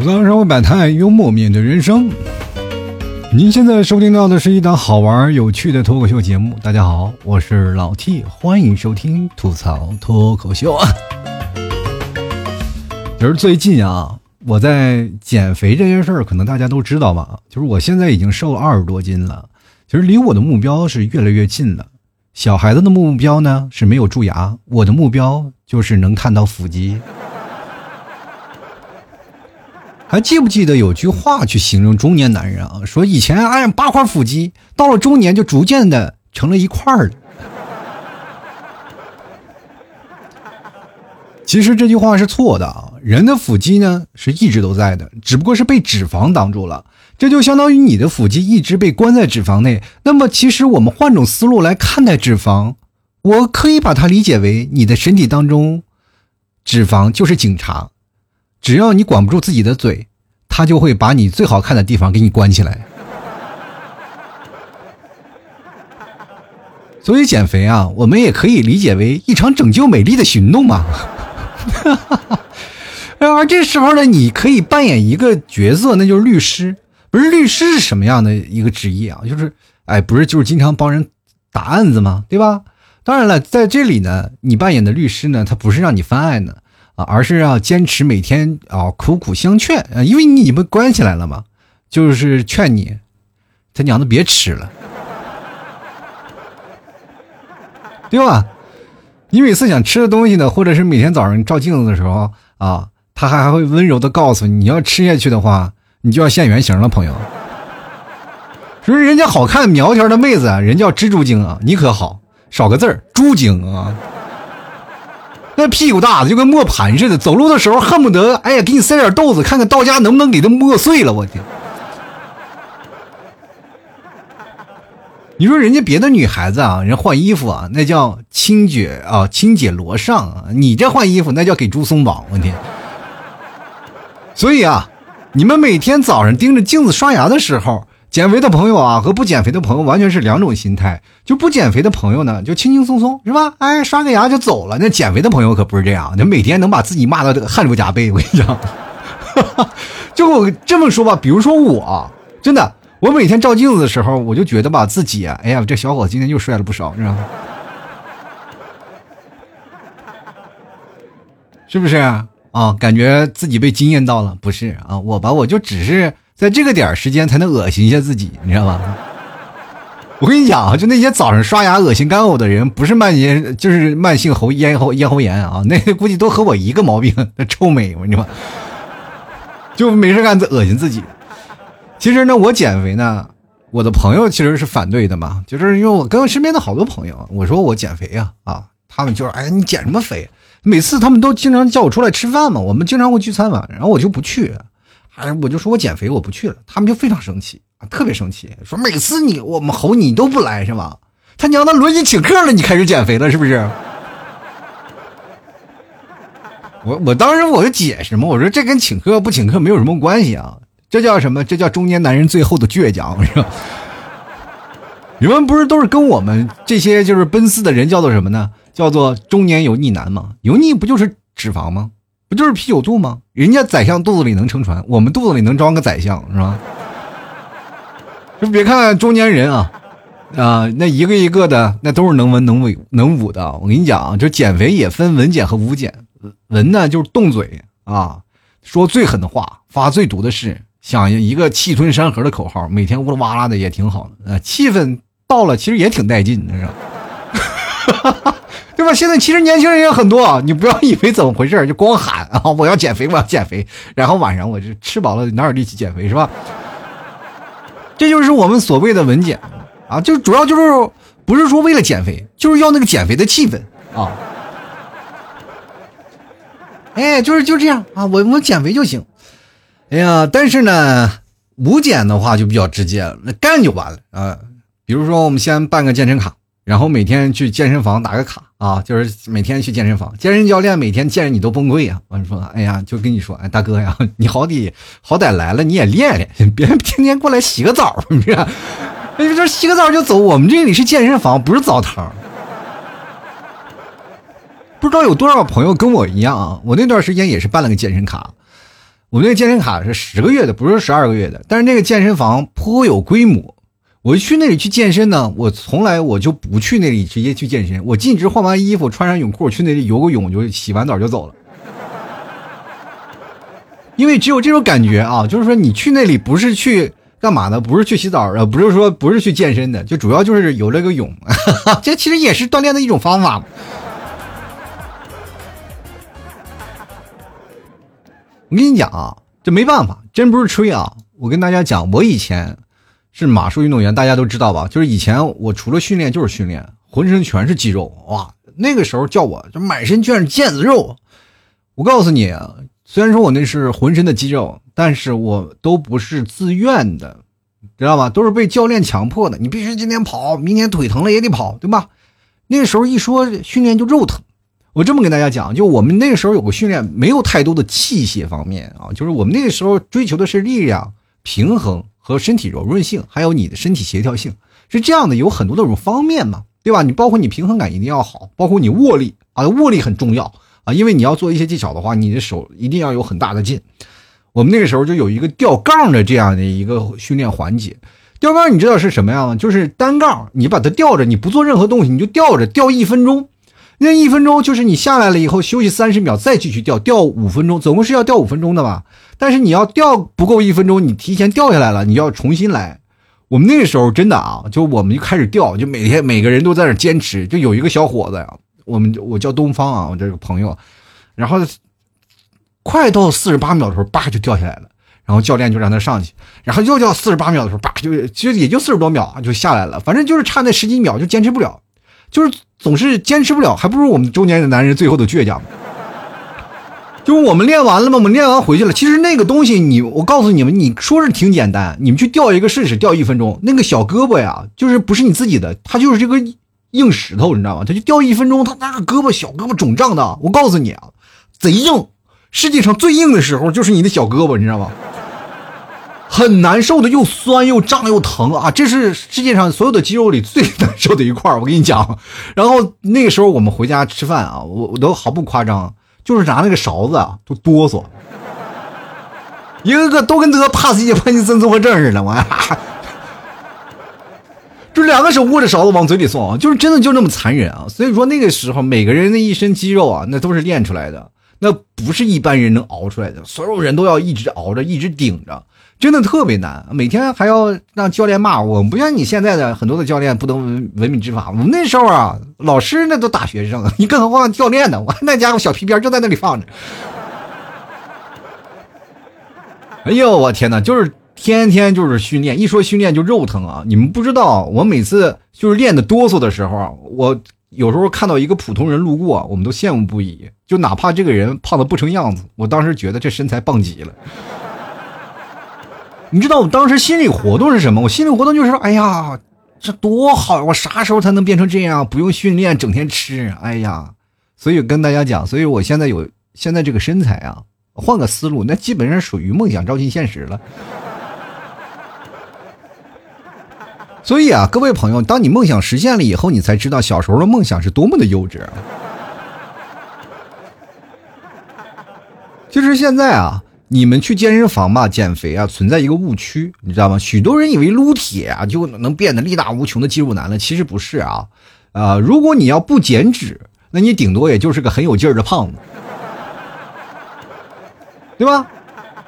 吐槽社会百态，幽默面对人生。您现在收听到的是一档好玩有趣的脱口秀节目。大家好，我是老 T，欢迎收听吐槽脱口秀啊。就是最近啊，我在减肥这件事儿，可能大家都知道吧？就是我现在已经瘦了二十多斤了，其实离我的目标是越来越近了。小孩子的目标呢是没有蛀牙，我的目标就是能看到腹肌。还记不记得有句话去形容中年男人啊？说以前哎八块腹肌，到了中年就逐渐的成了一块儿其实这句话是错的啊！人的腹肌呢是一直都在的，只不过是被脂肪挡住了。这就相当于你的腹肌一直被关在脂肪内。那么，其实我们换种思路来看待脂肪，我可以把它理解为你的身体当中，脂肪就是警察。只要你管不住自己的嘴，他就会把你最好看的地方给你关起来。所以减肥啊，我们也可以理解为一场拯救美丽的行动嘛。而这时候呢，你可以扮演一个角色，那就是律师。不是律师是什么样的一个职业啊？就是哎，不是就是经常帮人打案子吗？对吧？当然了，在这里呢，你扮演的律师呢，他不是让你翻案的。而是要坚持每天啊苦苦相劝啊，因为你被关起来了嘛，就是劝你，他娘的别吃了，对吧？你每次想吃的东西呢，或者是每天早上照镜子的时候啊，他还还会温柔的告诉你，你要吃下去的话，你就要现原形了，朋友。说人家好看苗条的妹子啊，人叫蜘蛛精啊，你可好，少个字儿，猪精啊。那屁股大的就跟磨盘似的，走路的时候恨不得哎呀给你塞点豆子，看看到家能不能给它磨碎了。我天！你说人家别的女孩子啊，人换衣服啊，那叫清洁啊，清洁罗上啊，你这换衣服那叫给猪松绑。我天！所以啊，你们每天早上盯着镜子刷牙的时候。减肥的朋友啊，和不减肥的朋友完全是两种心态。就不减肥的朋友呢，就轻轻松松是吧？哎，刷个牙就走了。那减肥的朋友可不是这样，那每天能把自己骂到这个汗流浃背。我跟你讲，就我这么说吧，比如说我，真的，我每天照镜子的时候，我就觉得吧，自己，哎呀，这小伙子今天又帅了不少，是吧？是不是啊？感觉自己被惊艳到了？不是啊，我吧，我就只是。在这个点时间才能恶心一下自己，你知道吗？我跟你讲啊，就那些早上刷牙恶心干呕的人，不是慢性，就是慢性喉咽喉咽喉炎啊，那估计都和我一个毛病，臭美，我跟你说，就没事干恶心自己。其实呢，我减肥呢，我的朋友其实是反对的嘛，就是因为我跟我身边的好多朋友，我说我减肥呀，啊，他们就说哎，你减什么肥？每次他们都经常叫我出来吃饭嘛，我们经常会聚餐嘛，然后我就不去。哎，我就说我减肥我不去了，他们就非常生气啊，特别生气，说每次你我们吼你都不来是吧？他娘的轮你请客了，你开始减肥了是不是？我我当时我就解释嘛，我说这跟请客不请客没有什么关系啊，这叫什么？这叫中年男人最后的倔强是吧？你们不是都是跟我们这些就是奔四的人叫做什么呢？叫做中年油腻男吗？油腻不就是脂肪吗？不就是啤酒肚吗？人家宰相肚子里能撑船，我们肚子里能装个宰相，是吧？就别看中年人啊，啊，那一个一个的，那都是能文能武能武的。我跟你讲，就减肥也分文减和武减。文呢就是动嘴啊，说最狠的话，发最毒的誓，想一个气吞山河的口号，每天呜啦哇啦的也挺好的。呃，气氛到了，其实也挺带劲，是吧？对吧？现在其实年轻人也很多，你不要以为怎么回事就光喊啊，我要减肥，我要减肥，然后晚上我就吃饱了哪有力气减肥是吧？这就是我们所谓的文减啊，就主要就是不是说为了减肥，就是要那个减肥的气氛啊。哎，就是就这样啊，我我减肥就行。哎呀，但是呢，无减的话就比较直接了，那干就完了啊。比如说，我们先办个健身卡。然后每天去健身房打个卡啊，就是每天去健身房，健身教练每天见着你都崩溃啊。我说，哎呀，就跟你说，哎，大哥呀，你好歹好歹来了，你也练练，别天天过来洗个澡，你知道？你说洗个澡就走，我们这里是健身房，不是澡堂。不知道有多少朋友跟我一样啊？我那段时间也是办了个健身卡，我那个健身卡是十个月的，不是十二个月的。但是那个健身房颇有规模，我去那里去健身呢，我从来我就不去那里直接去健身，我进直换完衣服，穿上泳裤去那里游个泳，就洗完澡就走了。因为只有这种感觉啊，就是说你去那里不是去干嘛的，不是去洗澡的，不是说不是去健身的，就主要就是游了个泳，这其实也是锻炼的一种方法。我跟你讲啊，这没办法，真不是吹啊！我跟大家讲，我以前是马术运动员，大家都知道吧？就是以前我除了训练就是训练，浑身全是肌肉哇！那个时候叫我就满身全是腱子肉。我告诉你啊，虽然说我那是浑身的肌肉，但是我都不是自愿的，知道吧？都是被教练强迫的。你必须今天跑，明天腿疼了也得跑，对吧？那个时候一说训练就肉疼。我这么跟大家讲，就我们那个时候有个训练，没有太多的器械方面啊，就是我们那个时候追求的是力量、平衡和身体柔韧性，还有你的身体协调性，是这样的，有很多的种方面嘛，对吧？你包括你平衡感一定要好，包括你握力啊，握力很重要啊，因为你要做一些技巧的话，你的手一定要有很大的劲。我们那个时候就有一个吊杠的这样的一个训练环节，吊杠你知道是什么样吗？就是单杠，你把它吊着，你不做任何东西，你就吊着，吊一分钟。那一分钟就是你下来了以后休息三十秒，再继续掉掉五分钟，总共是要掉五分钟的吧？但是你要掉不够一分钟，你提前掉下来了，你要重新来。我们那个时候真的啊，就我们就开始掉，就每天每个人都在那坚持。就有一个小伙子呀，我们我叫东方啊，我这个朋友，然后快到四十八秒的时候，叭就掉下来了，然后教练就让他上去，然后又掉四十八秒的时候，叭就其实也就四十多秒就下来了，反正就是差那十几秒就坚持不了。就是总是坚持不了，还不如我们中年的男人最后的倔强。就是我们练完了吗？我们练完回去了。其实那个东西，你我告诉你们，你说是挺简单，你们去吊一个试试，吊一分钟。那个小胳膊呀，就是不是你自己的，它就是这个硬石头，你知道吗？它就吊一分钟，它那个胳膊小胳膊肿胀的。我告诉你啊，贼硬。世界上最硬的时候就是你的小胳膊，你知道吗？很难受的，又酸又胀又疼啊！这是世界上所有的肌肉里最难受的一块我跟你讲。然后那个时候我们回家吃饭啊，我我都毫不夸张，就是拿那个勺子啊，都哆嗦，一个个都跟得帕斯捷潘金森综合症似的，我 就两个手握着勺子往嘴里送，就是真的就那么残忍啊！所以说那个时候每个人的一身肌肉啊，那都是练出来的，那不是一般人能熬出来的，所有人都要一直熬着，一直顶着。真的特别难，每天还要让教练骂我，不像你现在的很多的教练不能文文明执法。我们那时候啊，老师那都大学生，你更何况教练呢？我那家伙小皮鞭就在那里放着。哎呦，我天哪，就是天天就是训练，一说训练就肉疼啊！你们不知道，我每次就是练的哆嗦的时候，我有时候看到一个普通人路过，我们都羡慕不已，就哪怕这个人胖的不成样子，我当时觉得这身材棒极了。你知道我当时心理活动是什么？我心理活动就是说，哎呀，这多好！我啥时候才能变成这样？不用训练，整天吃，哎呀！所以跟大家讲，所以我现在有现在这个身材啊，换个思路，那基本上属于梦想照进现实了。所以啊，各位朋友，当你梦想实现了以后，你才知道小时候的梦想是多么的幼稚。其实现在啊。你们去健身房吧，减肥啊，存在一个误区，你知道吗？许多人以为撸铁啊就能变得力大无穷的肌肉男了，其实不是啊，啊，如果你要不减脂，那你顶多也就是个很有劲儿的胖子，对吧？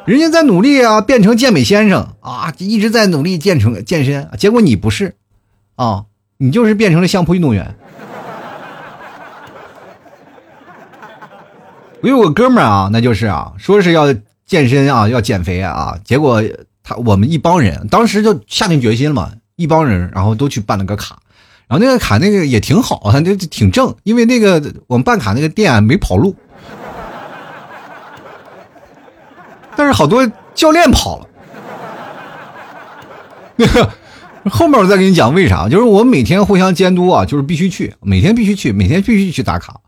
人家在努力啊，变成健美先生啊，一直在努力健成健身，结果你不是，啊，你就是变成了相扑运动员。我有个哥们儿啊，那就是啊，说是要。健身啊，要减肥啊，结果他我们一帮人当时就下定决心了嘛，一帮人然后都去办了个卡，然后那个卡那个也挺好啊，就挺正，因为那个我们办卡那个店没跑路，但是好多教练跑了，那 个后面我再给你讲为啥，就是我每天互相监督啊，就是必须去，每天必须去，每天必须去打卡，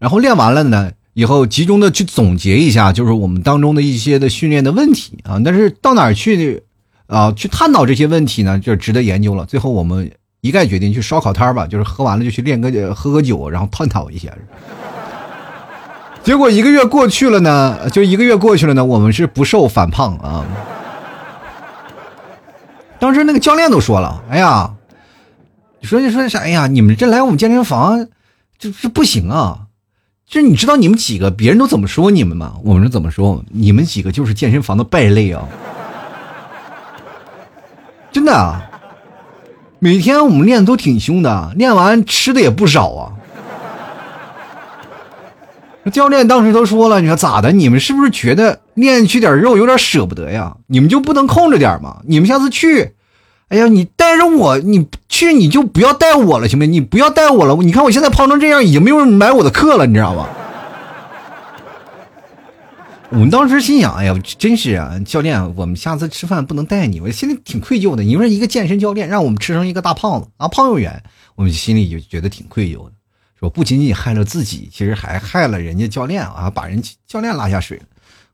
然后练完了呢。以后集中的去总结一下，就是我们当中的一些的训练的问题啊。但是到哪儿去啊？去探讨这些问题呢，就值得研究了。最后我们一概决定去烧烤摊吧，就是喝完了就去练个喝个酒，然后探讨一下。结果一个月过去了呢，就一个月过去了呢，我们是不瘦反胖啊。当时那个教练都说了：“哎呀，你说你说啥？哎呀，你们这来我们健身房，这这不行啊！就是你知道你们几个别人都怎么说你们吗？我们是怎么说？你们几个就是健身房的败类啊！真的啊，每天我们练的都挺凶的，练完吃的也不少啊。教练当时都说了，你说咋的？你们是不是觉得练去点肉有点舍不得呀？你们就不能控制点吗？你们下次去。”哎呀，你带着我，你去你就不要带我了，行不行？你不要带我了。你看我现在胖成这样，已经没有人买我的课了，你知道吗？我们当时心想，哎呀，真是啊，教练，我们下次吃饭不能带你，我心里挺愧疚的。你说一个健身教练让我们吃成一个大胖子啊，胖又圆，我们心里就觉得挺愧疚的，说不仅仅害了自己，其实还害了人家教练啊，把人教练拉下水了。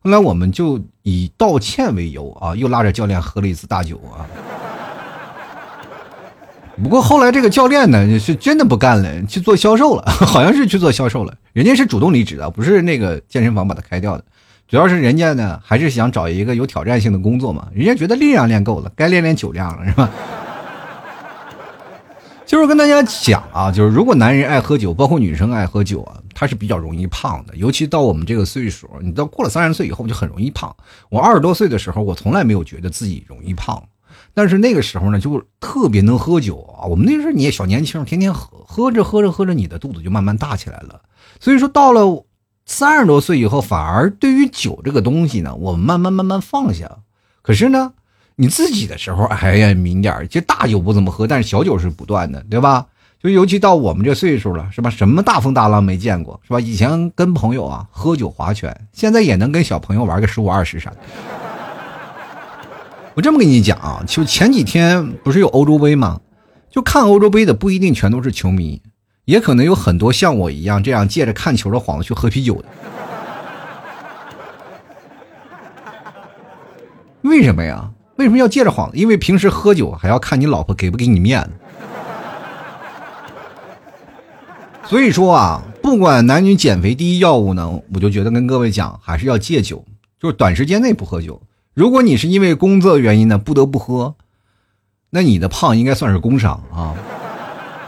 后来我们就以道歉为由啊，又拉着教练喝了一次大酒啊。不过后来这个教练呢，是真的不干了，去做销售了，好像是去做销售了。人家是主动离职的，不是那个健身房把他开掉的。主要是人家呢，还是想找一个有挑战性的工作嘛。人家觉得力量练够了，该练练酒量了，是吧？就是跟大家讲啊，就是如果男人爱喝酒，包括女生爱喝酒啊，他是比较容易胖的。尤其到我们这个岁数，你到过了三十岁以后，就很容易胖。我二十多岁的时候，我从来没有觉得自己容易胖。但是那个时候呢，就特别能喝酒啊。我们那时候你也小年轻，天天喝，喝着喝着喝着，你的肚子就慢慢大起来了。所以说到了三十多岁以后，反而对于酒这个东西呢，我们慢慢慢慢放下。可是呢，你自己的时候哎呀明点儿其实大酒不怎么喝，但是小酒是不断的，对吧？就尤其到我们这岁数了，是吧？什么大风大浪没见过，是吧？以前跟朋友啊喝酒划拳，现在也能跟小朋友玩个十五二十啥的。我这么跟你讲啊，就前几天不是有欧洲杯吗？就看欧洲杯的不一定全都是球迷，也可能有很多像我一样这样借着看球的幌子去喝啤酒的。为什么呀？为什么要借着幌子？因为平时喝酒还要看你老婆给不给你面子。所以说啊，不管男女减肥第一要务呢，我就觉得跟各位讲，还是要戒酒，就是短时间内不喝酒。如果你是因为工作原因呢不得不喝，那你的胖应该算是工伤啊。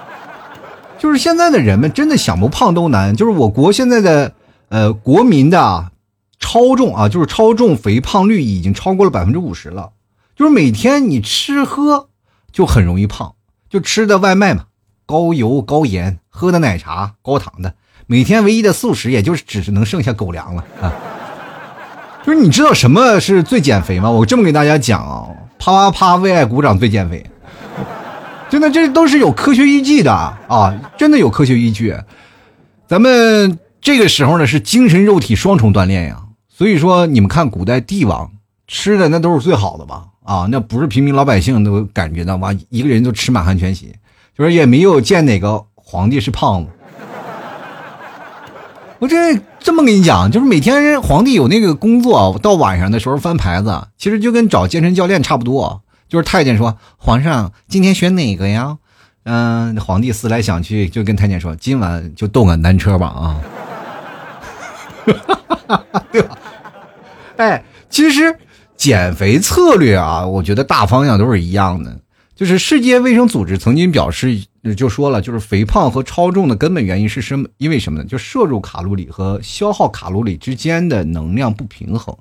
就是现在的人们真的想不胖都难。就是我国现在的呃国民的超重啊，就是超重肥胖率已经超过了百分之五十了。就是每天你吃喝就很容易胖，就吃的外卖嘛，高油高盐，喝的奶茶高糖的，每天唯一的素食也就是只是能剩下狗粮了啊。就是你知道什么是最减肥吗？我这么给大家讲啊，啪啪啪为爱鼓掌最减肥，真的这都是有科学依据的啊，真的有科学依据。咱们这个时候呢是精神肉体双重锻炼呀，所以说你们看古代帝王吃的那都是最好的吧？啊，那不是平民老百姓都感觉到哇，一个人都吃满汉全席，就是也没有见哪个皇帝是胖子。我这这么跟你讲，就是每天皇帝有那个工作，到晚上的时候翻牌子，其实就跟找健身教练差不多。就是太监说：“皇上今天选哪个呀？”嗯，皇帝思来想去，就跟太监说：“今晚就动感单车吧。”啊，对吧？哎，其实减肥策略啊，我觉得大方向都是一样的。就是世界卫生组织曾经表示。就说了，就是肥胖和超重的根本原因是什么？因为什么呢？就摄入卡路里和消耗卡路里之间的能量不平衡。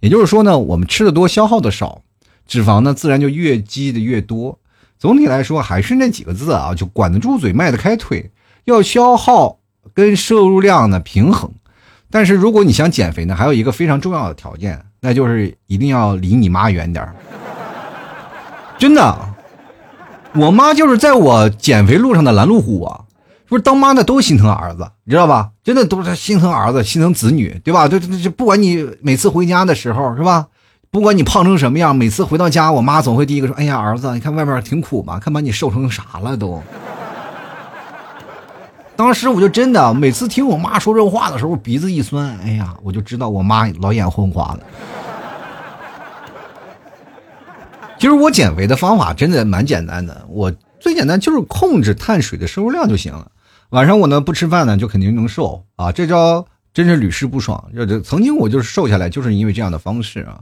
也就是说呢，我们吃的多，消耗的少，脂肪呢自然就越积的越多。总体来说还是那几个字啊，就管得住嘴，迈得开腿，要消耗跟摄入量呢平衡。但是如果你想减肥呢，还有一个非常重要的条件，那就是一定要离你妈远点真的。我妈就是在我减肥路上的拦路虎啊！不是当妈的都心疼儿子，你知道吧？真的都是心疼儿子，心疼子女，对吧？就就就，不管你每次回家的时候是吧？不管你胖成什么样，每次回到家，我妈总会第一个说：“哎呀，儿子，你看外面挺苦嘛，看把你瘦成啥了都。”当时我就真的每次听我妈说这话的时候，鼻子一酸，哎呀，我就知道我妈老眼昏花了。其实我减肥的方法真的蛮简单的，我最简单就是控制碳水的摄入量就行了。晚上我呢不吃饭呢，就肯定能瘦啊。这招真是屡试不爽。这就曾经我就是瘦下来，就是因为这样的方式啊。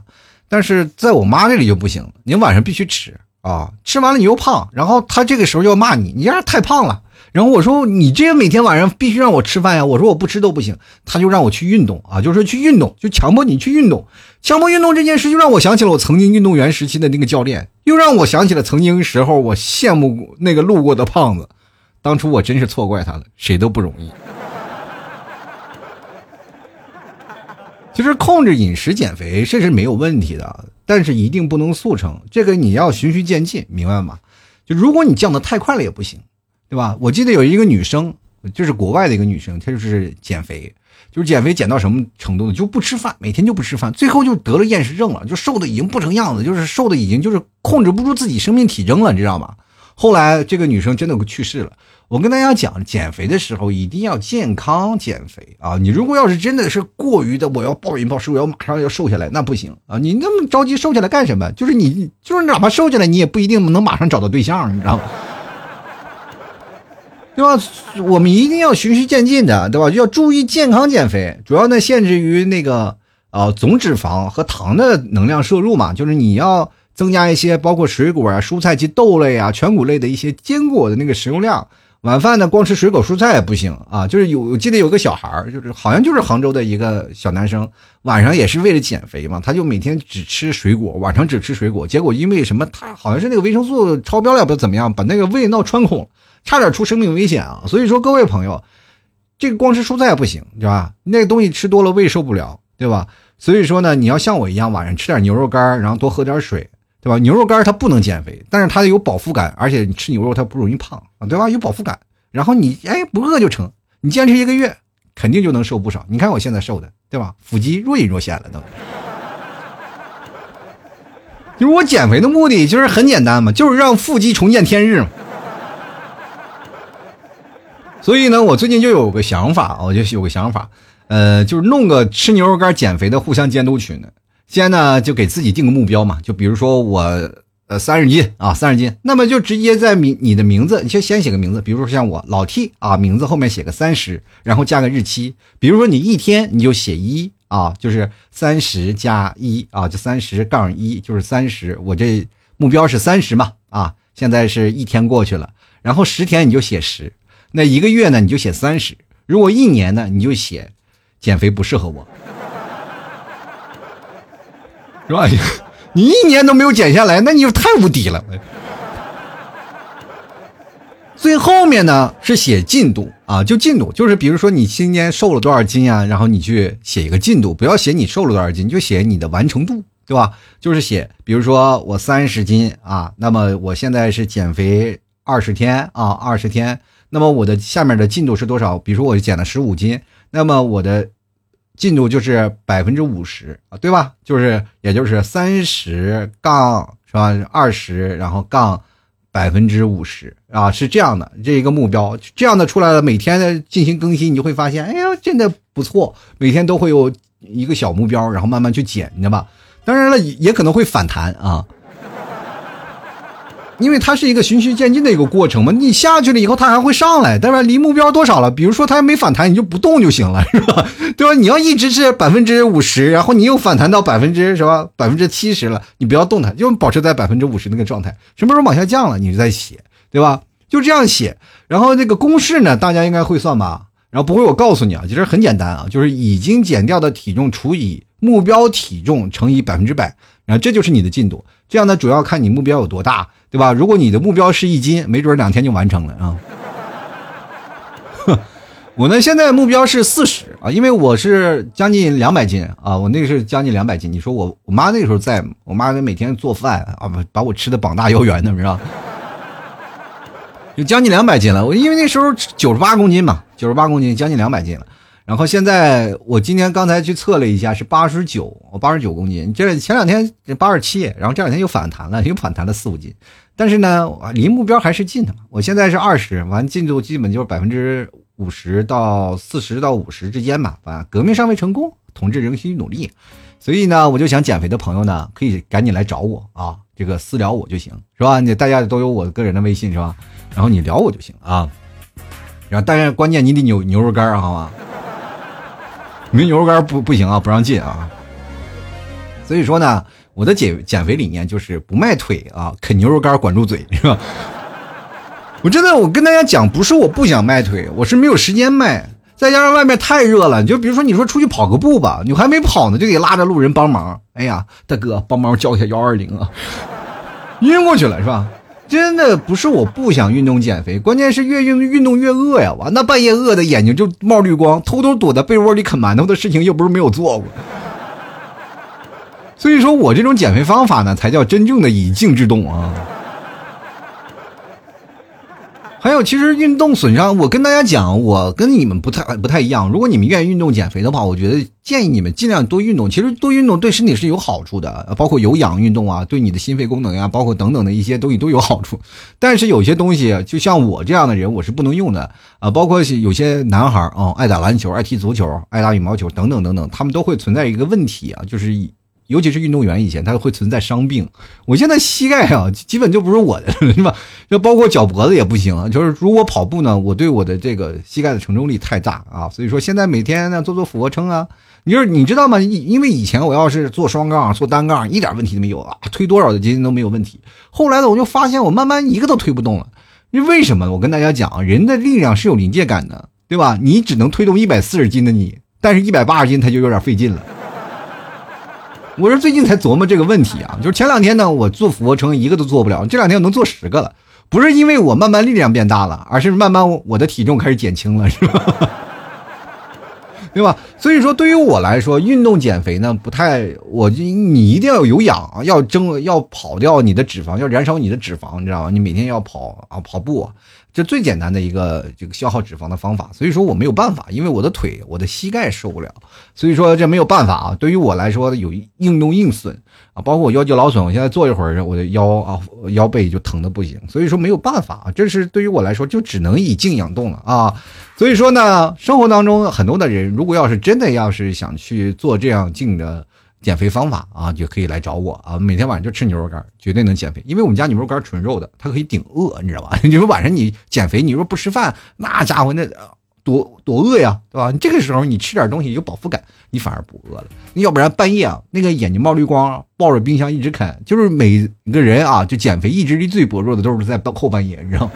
但是在我妈那里就不行，你晚上必须吃啊，吃完了你又胖，然后她这个时候就要骂你，你这太胖了。然后我说你这每天晚上必须让我吃饭呀，我说我不吃都不行，他就让我去运动啊，就说去运动，就强迫你去运动，强迫运动这件事就让我想起了我曾经运动员时期的那个教练，又让我想起了曾经时候我羡慕那个路过的胖子，当初我真是错怪他了，谁都不容易。其 实控制饮食减肥这是没有问题的，但是一定不能速成，这个你要循序渐进，明白吗？就如果你降的太快了也不行。对吧？我记得有一个女生，就是国外的一个女生，她就是减肥，就是减肥减到什么程度呢？就不吃饭，每天就不吃饭，最后就得了厌食症了，就瘦的已经不成样子，就是瘦的已经就是控制不住自己生命体征了，你知道吗？后来这个女生真的去世了。我跟大家讲，减肥的时候一定要健康减肥啊！你如果要是真的是过于的，我要暴饮暴食，我要马上要瘦下来，那不行啊！你那么着急瘦下来干什么？就是你就是哪怕瘦下来，你也不一定能马上找到对象，你知道吗？对吧？我们一定要循序渐进的，对吧？要注意健康减肥，主要呢限制于那个呃总脂肪和糖的能量摄入嘛，就是你要增加一些包括水果啊、蔬菜及豆类啊、全谷类的一些坚果的那个食用量。晚饭呢光吃水果蔬菜也不行啊，就是有我记得有个小孩儿，就是好像就是杭州的一个小男生，晚上也是为了减肥嘛，他就每天只吃水果，晚上只吃水果，结果因为什么？他好像是那个维生素超标了，不知道怎么样，把那个胃闹穿孔。差点出生命危险啊！所以说各位朋友，这个光吃蔬菜不行，对吧？那个东西吃多了胃受不了，对吧？所以说呢，你要像我一样，晚上吃点牛肉干，然后多喝点水，对吧？牛肉干它不能减肥，但是它有饱腹感，而且你吃牛肉它不容易胖啊，对吧？有饱腹感，然后你哎不饿就成，你坚持一个月，肯定就能瘦不少。你看我现在瘦的，对吧？腹肌若隐若现了都。就是我减肥的目的就是很简单嘛，就是让腹肌重见天日嘛。所以呢，我最近就有个想法，我就有个想法，呃，就是弄个吃牛肉干减肥的互相监督群的。先呢，就给自己定个目标嘛，就比如说我呃三十斤啊，三十斤，那么就直接在名你的名字，你就先写个名字，比如说像我老 T 啊，名字后面写个三十，然后加个日期，比如说你一天你就写一啊，就是三十加一啊，就三十杠一就是三十，我这目标是三十嘛啊，现在是一天过去了，然后十天你就写十。那一个月呢，你就写三十；如果一年呢，你就写减肥不适合我，是吧？你一年都没有减下来，那你就太无敌了。最后面呢是写进度啊，就进度，就是比如说你今年瘦了多少斤啊，然后你去写一个进度，不要写你瘦了多少斤，就写你的完成度，对吧？就是写，比如说我三十斤啊，那么我现在是减肥二十天啊，二十天。那么我的下面的进度是多少？比如说我减了十五斤，那么我的进度就是百分之五十啊，对吧？就是也就是三十杠是吧？二十然后杠百分之五十啊，是这样的这一个目标，这样的出来了，每天的进行更新，你就会发现，哎呀，真的不错，每天都会有一个小目标，然后慢慢去减，你知道吧？当然了，也可能会反弹啊。因为它是一个循序渐进的一个过程嘛，你下去了以后，它还会上来，对吧？离目标多少了？比如说它还没反弹，你就不动就行了，是吧？对吧？你要一直是百分之五十，然后你又反弹到百分之是吧？百分之七十了，你不要动它，就保持在百分之五十那个状态。什么时候往下降了，你就再写，对吧？就这样写。然后这个公式呢，大家应该会算吧？然后不会，我告诉你啊，其实很简单啊，就是已经减掉的体重除以目标体重乘以百分之百，然后这就是你的进度。这样呢，主要看你目标有多大。对吧？如果你的目标是一斤，没准两天就完成了啊。我呢，现在目标是四十啊，因为我是将近两百斤啊，我那个是将近两百斤。你说我我妈那时候在，我妈每天做饭啊，把我吃的膀大腰圆的，是吧？就将近两百斤了。我因为那时候九十八公斤嘛，九十八公斤，将近两百斤了。然后现在我今天刚才去测了一下，是八十九，我八十九公斤。这前两天八十七，然后这两天又反弹了，又反弹了四五斤。但是呢，离目标还是近的。我现在是二十，完进度基本就是百分之五十到四十到五十之间吧。啊，革命尚未成功，同志仍需努力。所以呢，我就想减肥的朋友呢，可以赶紧来找我啊，这个私聊我就行，是吧？你大家都有我个人的微信是吧？然后你聊我就行啊。然后但是关键你得牛牛肉干好吗？没牛肉干不不行啊，不让进啊。所以说呢，我的减减肥理念就是不迈腿啊，啃牛肉干管住嘴，是吧？我真的，我跟大家讲，不是我不想迈腿，我是没有时间迈，再加上外面太热了。你就比如说，你说出去跑个步吧，你还没跑呢，就得拉着路人帮忙。哎呀，大哥，帮忙叫一下幺二零啊，晕过去了是吧？真的不是我不想运动减肥，关键是越运运动越饿呀！完，那半夜饿的眼睛就冒绿光，偷偷躲在被窝里啃馒头的事情又不是没有做过。所以说我这种减肥方法呢，才叫真正的以静制动啊。还有，其实运动损伤，我跟大家讲，我跟你们不太不太一样。如果你们愿意运动减肥的话，我觉得建议你们尽量多运动。其实多运动对身体是有好处的，包括有氧运动啊，对你的心肺功能呀，包括等等的一些东西都有好处。但是有些东西，就像我这样的人，我是不能用的啊。包括有些男孩啊，爱打篮球、爱踢足球、爱打羽毛球等等等等，他们都会存在一个问题啊，就是。尤其是运动员以前他会存在伤病，我现在膝盖啊基本就不是我的是吧？就包括脚脖子也不行，就是如果跑步呢，我对我的这个膝盖的承重力太大啊，所以说现在每天呢做做俯卧撑啊，你说你知道吗？因为以前我要是做双杠、做单杠一点问题都没有啊，推多少的斤都没有问题。后来呢，我就发现我慢慢一个都推不动了，因为为什么？我跟大家讲，人的力量是有临界感的，对吧？你只能推动一百四十斤的你，但是一百八十斤他就有点费劲了。我是最近才琢磨这个问题啊，就是前两天呢，我做俯卧撑一个都做不了，这两天我能做十个了，不是因为我慢慢力量变大了，而是慢慢我的体重开始减轻了，是吧？对吧？所以说，对于我来说，运动减肥呢，不太，我就你一定要有氧，要蒸，要跑掉你的脂肪，要燃烧你的脂肪，你知道吗？你每天要跑啊，跑步。这最简单的一个这个消耗脂肪的方法，所以说我没有办法，因为我的腿、我的膝盖受不了，所以说这没有办法啊。对于我来说，有运动硬损啊，包括我腰肌劳损，我现在坐一会儿，我的腰啊腰背就疼的不行，所以说没有办法啊。这是对于我来说，就只能以静养动了啊。所以说呢，生活当中很多的人，如果要是真的要是想去做这样静的。减肥方法啊，就可以来找我啊！每天晚上就吃牛肉干，绝对能减肥。因为我们家牛肉干纯肉的，它可以顶饿，你知道吧？你 说晚上你减肥，你说不吃饭，那家伙那多多饿呀，对吧？这个时候你吃点东西有饱腹感，你反而不饿了。要不然半夜啊，那个眼睛冒绿光，抱着冰箱一直啃，就是每个人啊，就减肥意志力最薄弱的都是在到后半夜，你知道吗？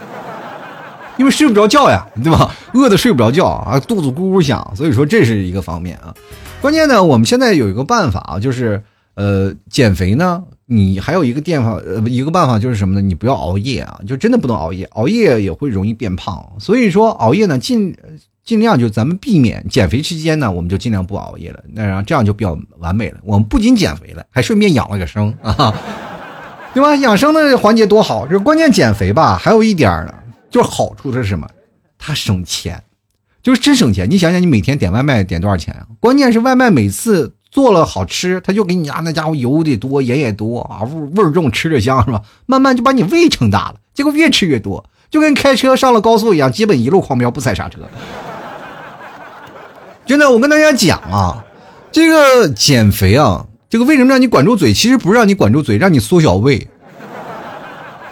因为睡不着觉呀，对吧？饿的睡不着觉啊，肚子咕咕响，所以说这是一个方面啊。关键呢，我们现在有一个办法啊，就是呃，减肥呢，你还有一个电法，呃，一个办法就是什么呢？你不要熬夜啊，就真的不能熬夜，熬夜也会容易变胖。所以说熬夜呢，尽尽量就咱们避免。减肥期间呢，我们就尽量不熬夜了，那然后这样就比较完美了。我们不仅减肥了，还顺便养了个生啊，对吧？养生的环节多好，就关键减肥吧。还有一点呢，就是好处是什么？它省钱。就是真省钱，你想想，你每天点外卖点多少钱啊？关键是外卖每次做了好吃，他就给你啊，那家伙油得多，盐也多啊，味味重，吃着香是吧？慢慢就把你胃撑大了，结果越吃越多，就跟开车上了高速一样，基本一路狂飙不踩刹车。真的，我跟大家讲啊，这个减肥啊，这个为什么让你管住嘴？其实不是让你管住嘴，让你缩小胃。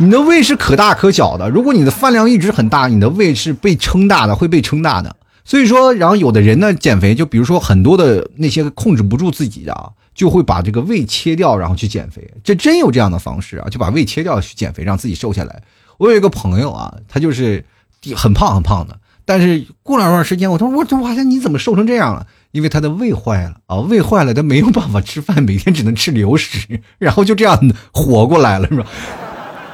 你的胃是可大可小的，如果你的饭量一直很大，你的胃是被撑大的，会被撑大的。所以说，然后有的人呢减肥，就比如说很多的那些控制不住自己的，就会把这个胃切掉，然后去减肥。这真有这样的方式啊，就把胃切掉去减肥，让自己瘦下来。我有一个朋友啊，他就是很胖很胖的，但是过了多长时间，我说我怎么发现你怎么瘦成这样了？因为他的胃坏了啊，胃坏了，他没有办法吃饭，每天只能吃流食，然后就这样活过来了，是吧？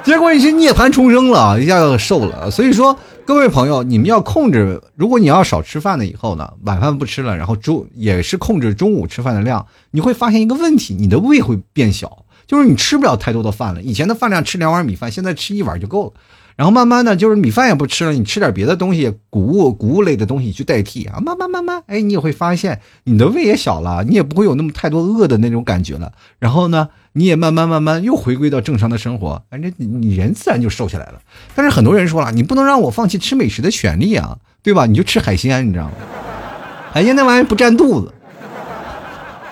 结果你是涅槃重生了，一下就瘦了。所以说，各位朋友，你们要控制。如果你要少吃饭了以后呢，晚饭不吃了，然后中也是控制中午吃饭的量，你会发现一个问题，你的胃会变小，就是你吃不了太多的饭了。以前的饭量吃两碗米饭，现在吃一碗就够了。然后慢慢的就是米饭也不吃了，你吃点别的东西，谷物谷物类的东西去代替啊，慢慢慢慢，哎，你也会发现你的胃也小了，你也不会有那么太多饿的那种感觉了。然后呢，你也慢慢慢慢又回归到正常的生活，反正你人自然就瘦下来了。但是很多人说了，你不能让我放弃吃美食的权利啊，对吧？你就吃海鲜，你知道吗？海鲜那玩意不占肚子，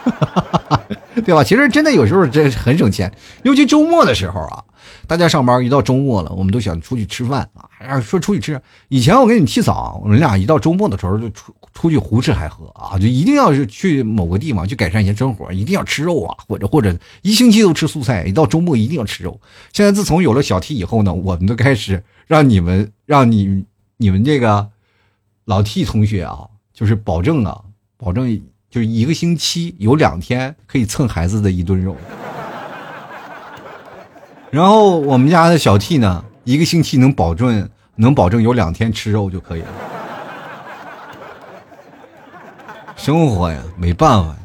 对吧？其实真的有时候这很省钱，尤其周末的时候啊。大家上班一到周末了，我们都想出去吃饭啊！哎呀，说出去吃。以前我跟你提早，我们俩一到周末的时候就出出去胡吃海喝啊，就一定要是去某个地方去改善一些生活，一定要吃肉啊，或者或者一星期都吃素菜，一到周末一定要吃肉。现在自从有了小 T 以后呢，我们都开始让你们让你你们这个老 T 同学啊，就是保证啊，保证就是一个星期有两天可以蹭孩子的一顿肉。然后我们家的小 T 呢，一个星期能保证能保证有两天吃肉就可以了。生活呀，没办法，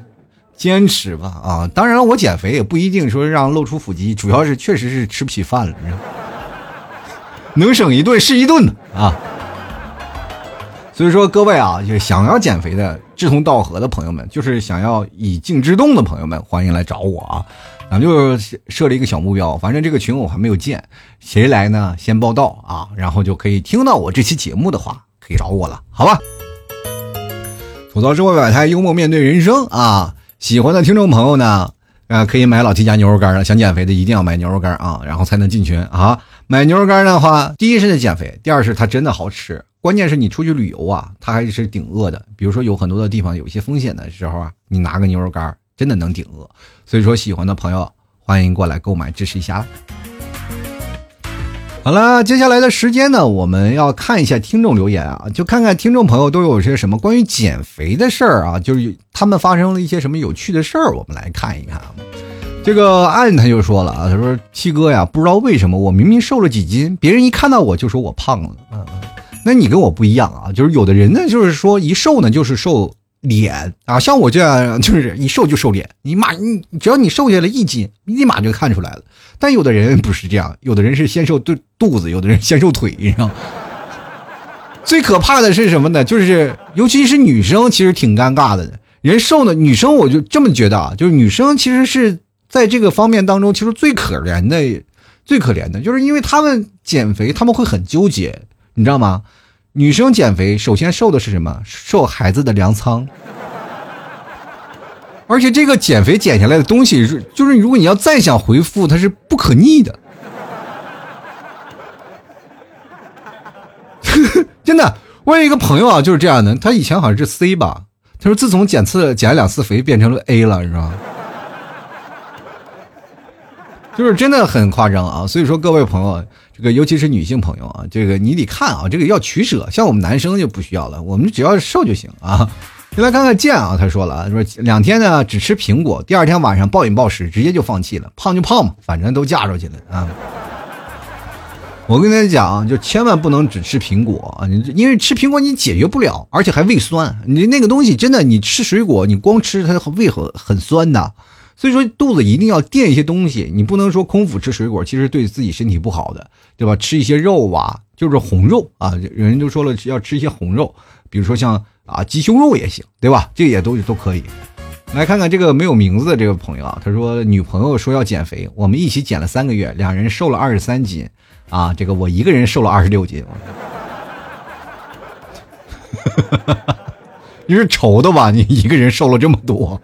坚持吧啊！当然，我减肥也不一定说让露出腹肌，主要是确实是吃不起饭了，能省一顿是一顿啊。所以说，各位啊，就想要减肥的志同道合的朋友们，就是想要以静制动的朋友们，欢迎来找我啊！咱就设了一个小目标，反正这个群我还没有建，谁来呢？先报道啊，然后就可以听到我这期节目的话，可以找我了，好吧？吐槽社会百态，幽默面对人生啊！喜欢的听众朋友呢，啊，可以买老 T 家牛肉干了。想减肥的一定要买牛肉干啊，然后才能进群啊。买牛肉干的话，第一是得减肥，第二是它真的好吃。关键是你出去旅游啊，它还是顶饿的。比如说有很多的地方有一些风险的时候啊，你拿个牛肉干真的能顶饿。所以说，喜欢的朋友欢迎过来购买支持一下。好了，接下来的时间呢，我们要看一下听众留言啊，就看看听众朋友都有些什么关于减肥的事儿啊，就是他们发生了一些什么有趣的事儿，我们来看一看。这个暗他就说了啊，他说七哥呀，不知道为什么我明明瘦了几斤，别人一看到我就说我胖了。嗯，那你跟我不一样啊，就是有的人呢，就是说一瘦呢就是瘦。脸啊，像我这样就是一瘦就瘦脸，你妈你只要你瘦下来一斤，立马就看出来了。但有的人不是这样，有的人是先瘦肚肚子，有的人先瘦腿，你知道吗。最可怕的是什么呢？就是尤其是女生，其实挺尴尬的。人瘦呢，女生我就这么觉得啊，就是女生其实是在这个方面当中，其实最可怜的，最可怜的就是因为她们减肥，她们会很纠结，你知道吗？女生减肥，首先瘦的是什么？瘦孩子的粮仓。而且这个减肥减下来的东西，就是如果你要再想回复，它是不可逆的。真的，我有一个朋友啊，就是这样的。他以前好像是 C 吧，他说自从减次减了两次肥，变成了 A 了，是吧？就是真的很夸张啊！所以说，各位朋友。这个尤其是女性朋友啊，这个你得看啊，这个要取舍。像我们男生就不需要了，我们只要瘦就行啊。先来看看剑啊，他说了，说两天呢只吃苹果，第二天晚上暴饮暴食，直接就放弃了。胖就胖嘛，反正都嫁出去了啊。我跟大家讲，就千万不能只吃苹果啊，你因为吃苹果你解决不了，而且还胃酸。你那个东西真的，你吃水果，你光吃它胃很很酸的。所以说肚子一定要垫一些东西，你不能说空腹吃水果，其实对自己身体不好的，对吧？吃一些肉啊，就是红肉啊，人都说了要吃一些红肉，比如说像啊鸡胸肉也行，对吧？这也都都可以。来看看这个没有名字的这个朋友啊，他说女朋友说要减肥，我们一起减了三个月，两人瘦了二十三斤，啊，这个我一个人瘦了二十六斤。你是愁的吧？你一个人瘦了这么多。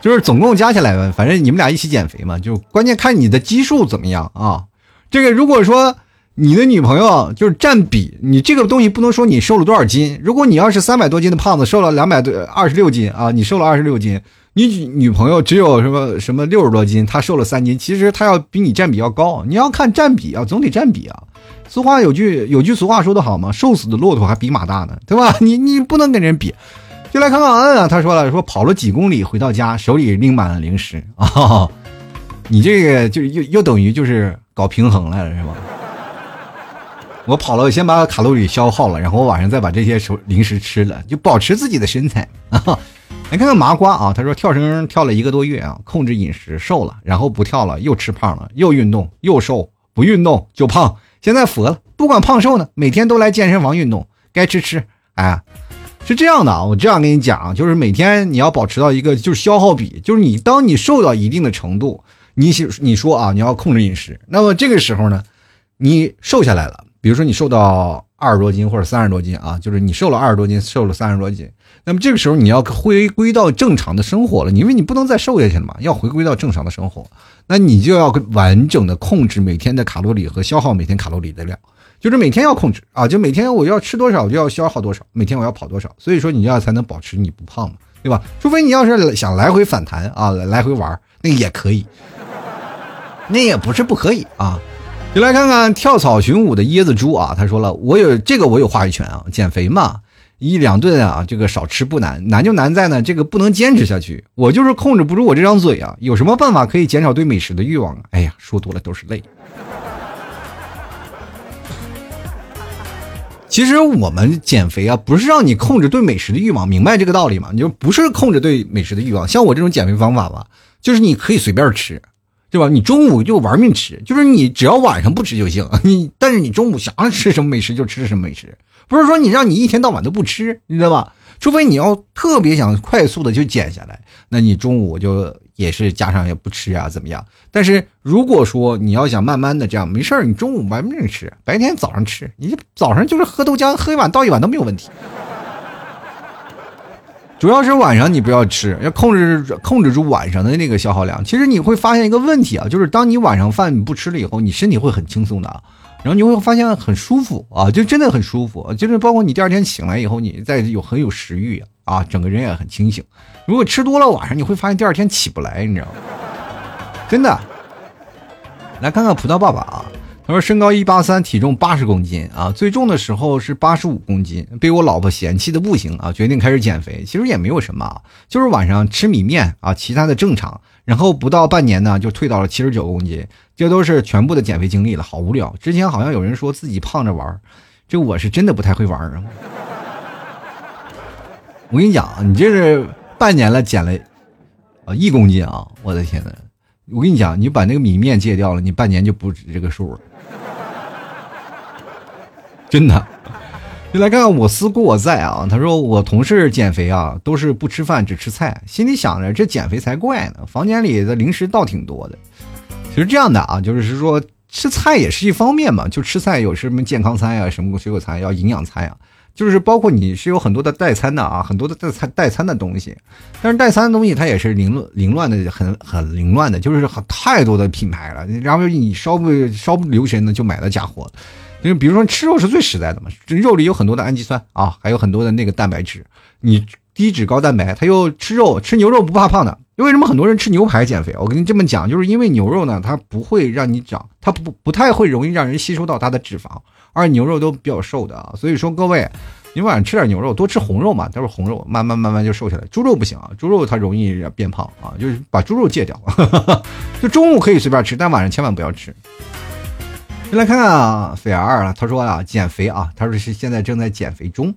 就是总共加起来，反正你们俩一起减肥嘛，就关键看你的基数怎么样啊。这个如果说你的女朋友就是占比，你这个东西不能说你瘦了多少斤。如果你要是三百多斤的胖子，瘦了两百多二十六斤啊，你瘦了二十六斤，你女朋友只有什么什么六十多斤，她瘦了三斤，其实她要比你占比要高。你要看占比啊，总体占比啊。俗话有句有句俗话说的好嘛，瘦死的骆驼还比马大呢，对吧？你你不能跟人比。就来看看恩啊，他说了，说跑了几公里回到家，手里拎满了零食 啊，你这个就又又等于就是搞平衡来了是吧？我跑了，先把卡路里消耗了，然后我晚上再把这些手零食吃了，就保持自己的身材啊。来看看麻瓜啊，他说跳绳跳了一个多月啊，控制饮食瘦了，然后不跳了又吃胖了，又运动又瘦，不运动就胖，现在佛了，不管胖瘦呢，每天都来健身房运动，该吃吃，哎。是这样的啊，我这样跟你讲，就是每天你要保持到一个就是消耗比，就是你当你瘦到一定的程度，你你说啊，你要控制饮食，那么这个时候呢，你瘦下来了，比如说你瘦到二十多斤或者三十多斤啊，就是你瘦了二十多斤，瘦了三十多斤，那么这个时候你要回归到正常的生活了，因为你不能再瘦下去了嘛，要回归到正常的生活，那你就要完整的控制每天的卡路里和消耗每天卡路里的量。就是每天要控制啊，就每天我要吃多少就要消耗多少，每天我要跑多少，所以说你要才能保持你不胖嘛，对吧？除非你要是想来回反弹啊，来回玩，那也可以，那也不是不可以啊。就来看看跳草寻舞的椰子猪啊，他说了，我有这个我有话语权啊，减肥嘛，一两顿啊，这个少吃不难，难就难在呢，这个不能坚持下去，我就是控制不住我这张嘴啊，有什么办法可以减少对美食的欲望啊？哎呀，说多了都是泪。其实我们减肥啊，不是让你控制对美食的欲望，明白这个道理吗？你就不是控制对美食的欲望，像我这种减肥方法吧，就是你可以随便吃。对吧？你中午就玩命吃，就是你只要晚上不吃就行。你但是你中午想吃什么美食就吃什么美食，不是说你让你一天到晚都不吃，你知道吧？除非你要特别想快速的就减下来，那你中午就也是加上也不吃啊，怎么样？但是如果说你要想慢慢的这样，没事儿你中午玩命吃，白天早上吃，你早上就是喝豆浆，喝一碗倒一碗都没有问题。主要是晚上你不要吃，要控制控制住晚上的那个消耗量。其实你会发现一个问题啊，就是当你晚上饭不吃了以后，你身体会很轻松的，然后你会发现很舒服啊，就真的很舒服。就是包括你第二天醒来以后，你再有很有食欲啊，整个人也很清醒。如果吃多了晚上，你会发现第二天起不来，你知道吗？真的。来看看葡萄爸爸啊。他说身高一八三，体重八十公斤啊，最重的时候是八十五公斤，被我老婆嫌弃的不行啊，决定开始减肥。其实也没有什么，就是晚上吃米面啊，其他的正常。然后不到半年呢，就退到了七十九公斤，这都是全部的减肥经历了，好无聊。之前好像有人说自己胖着玩，这我是真的不太会玩啊。我跟你讲，你这是半年了减了啊一公斤啊，我的天呐！我跟你讲，你把那个米面戒掉了，你半年就不止这个数了。真的，就来看看我思故我在啊。他说我同事减肥啊，都是不吃饭只吃菜，心里想着这减肥才怪呢。房间里的零食倒挺多的。其实这样的啊，就是说吃菜也是一方面嘛，就吃菜有什么健康餐呀，什么水果餐，要营养餐呀。就是包括你是有很多的代餐的啊，很多的代餐代餐的东西，但是代餐的东西它也是凌乱凌乱的，很很凌乱的，就是很太多的品牌了。然后你稍不稍不留神呢，就买了假货。就比如说吃肉是最实在的嘛，肉里有很多的氨基酸啊，还有很多的那个蛋白质。你低脂高蛋白，他又吃肉，吃牛肉不怕胖的。为什么很多人吃牛排减肥？我跟你这么讲，就是因为牛肉呢，它不会让你长，它不不太会容易让人吸收到它的脂肪，而牛肉都比较瘦的啊。所以说各位，你晚上吃点牛肉，多吃红肉嘛，都是红肉，慢慢慢慢就瘦下来。猪肉不行啊，猪肉它容易变胖啊，就是把猪肉戒掉。就中午可以随便吃，但晚上千万不要吃。来看啊，菲儿啊，他说啊，减肥啊，他说是现在正在减肥中。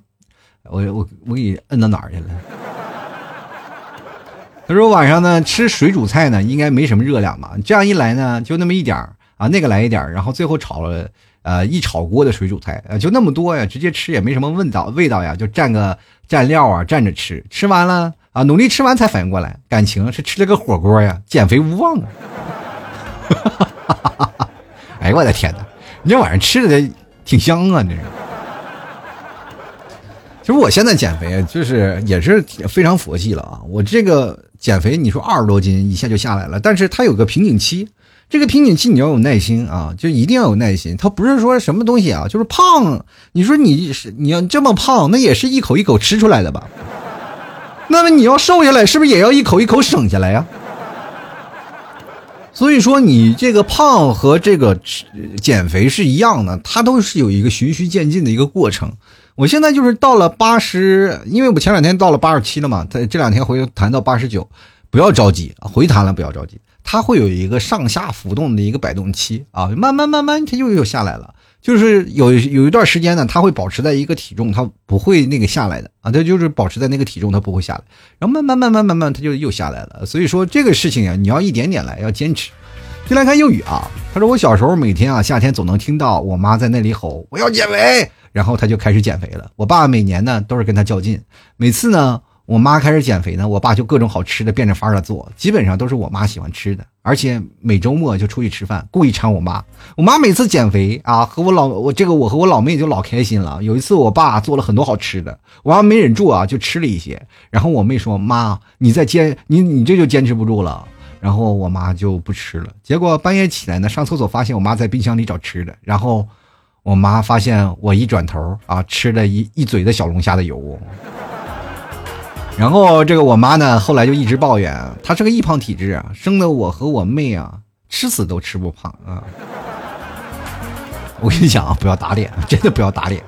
我我我给你摁到哪儿去了？他说晚上呢吃水煮菜呢，应该没什么热量吧？这样一来呢，就那么一点儿啊，那个来一点儿，然后最后炒了呃一炒锅的水煮菜，呃就那么多呀，直接吃也没什么味道味道呀，就蘸个蘸料啊蘸着吃，吃完了啊努力吃完才反应过来，感情是吃了个火锅呀，减肥无望啊！哎呦我的天哪！你这晚上吃的挺香啊，这是。其实我现在减肥就是也是非常佛系了啊。我这个减肥，你说二十多斤一下就下来了，但是它有个瓶颈期。这个瓶颈期你要有耐心啊，就一定要有耐心。它不是说什么东西啊，就是胖。你说你是你要这么胖，那也是一口一口吃出来的吧？那么你要瘦下来，是不是也要一口一口省下来呀？所以说，你这个胖和这个减肥是一样的，它都是有一个循序渐进的一个过程。我现在就是到了八十，因为我前两天到了八十七了嘛，它这两天回弹到八十九，不要着急回弹了不要着急，它会有一个上下浮动的一个摆动期啊，慢慢慢慢它又又下来了。就是有有一段时间呢，它会保持在一个体重，它不会那个下来的啊，它就是保持在那个体重，它不会下来，然后慢慢慢慢慢慢，它就又下来了。所以说这个事情啊，你要一点点来，要坚持。就来看幼语啊，他说我小时候每天啊夏天总能听到我妈在那里吼我要减肥，然后他就开始减肥了。我爸每年呢都是跟他较劲，每次呢。我妈开始减肥呢，我爸就各种好吃的变着法儿的做，基本上都是我妈喜欢吃的，而且每周末就出去吃饭，故意馋我妈。我妈每次减肥啊，和我老我这个我和我老妹就老开心了。有一次我爸做了很多好吃的，我妈没忍住啊，就吃了一些。然后我妹说：“妈，你再坚你你这就坚持不住了。”然后我妈就不吃了。结果半夜起来呢，上厕所发现我妈在冰箱里找吃的，然后我妈发现我一转头啊，吃了一一嘴的小龙虾的油。然后这个我妈呢，后来就一直抱怨，她是个易胖体质啊，生的我和我妹啊，吃死都吃不胖啊。我跟你讲啊，不要打脸，真的不要打脸。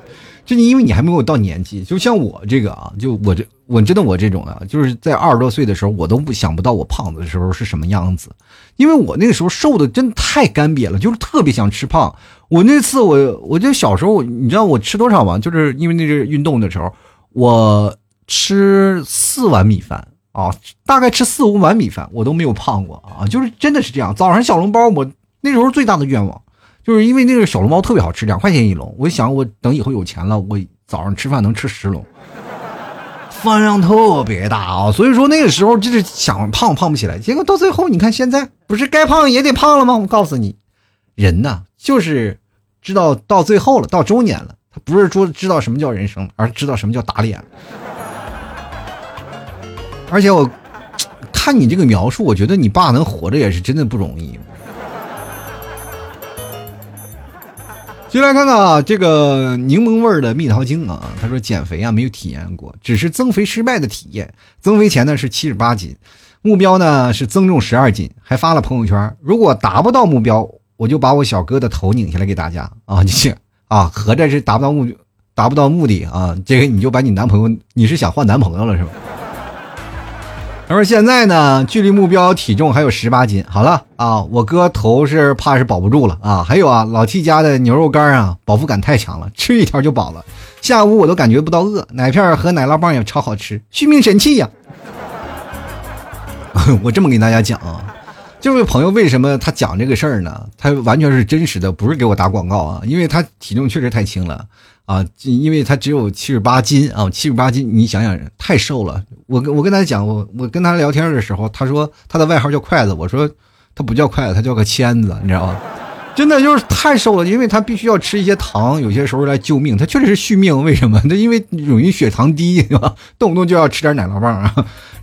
就你因为你还没有到年纪，就像我这个啊，就我这我真的我这种啊，就是在二十多岁的时候，我都不想不到我胖子的时候是什么样子，因为我那个时候瘦的真的太干瘪了，就是特别想吃胖。我那次我我就小时候，你知道我吃多少吗？就是因为那是运动的时候，我吃四碗米饭啊，大概吃四五碗米饭，我都没有胖过啊，就是真的是这样。早上小笼包，我那时候最大的愿望。就是因为那个小笼包特别好吃，两块钱一笼。我想，我等以后有钱了，我早上吃饭能吃十笼，饭量特别大啊。所以说那个时候就是想胖胖不起来，结果到最后你看现在不是该胖也得胖了吗？我告诉你，人呐就是知道到最后了，到中年了，他不是说知道什么叫人生，而知道什么叫打脸。而且我 看你这个描述，我觉得你爸能活着也是真的不容易。进来看看啊，这个柠檬味儿的蜜桃精啊，他说减肥啊没有体验过，只是增肥失败的体验。增肥前呢是七十八斤，目标呢是增重十二斤，还发了朋友圈，如果达不到目标，我就把我小哥的头拧下来给大家啊！你 啊，合着是达不到目达不到目的啊，这个你就把你男朋友，你是想换男朋友了是吧？他说：“现在呢，距离目标体重还有十八斤。好了啊，我哥头是怕是保不住了啊。还有啊，老 T 家的牛肉干啊，饱腹感太强了，吃一条就饱了。下午我都感觉不到饿，奶片和奶酪棒也超好吃，续命神器呀！我这么跟大家讲啊，这位朋友为什么他讲这个事儿呢？他完全是真实的，不是给我打广告啊，因为他体重确实太轻了。”啊，因为他只有七十八斤啊，七十八斤，你想想，太瘦了。我跟我跟他讲，我我跟他聊天的时候，他说他的外号叫筷子，我说他不叫筷子，他叫个签子，你知道吗？真的就是太瘦了，因为他必须要吃一些糖，有些时候来救命。他确实是续命，为什么？他因为容易血糖低，对吧？动不动就要吃点奶酪棒啊，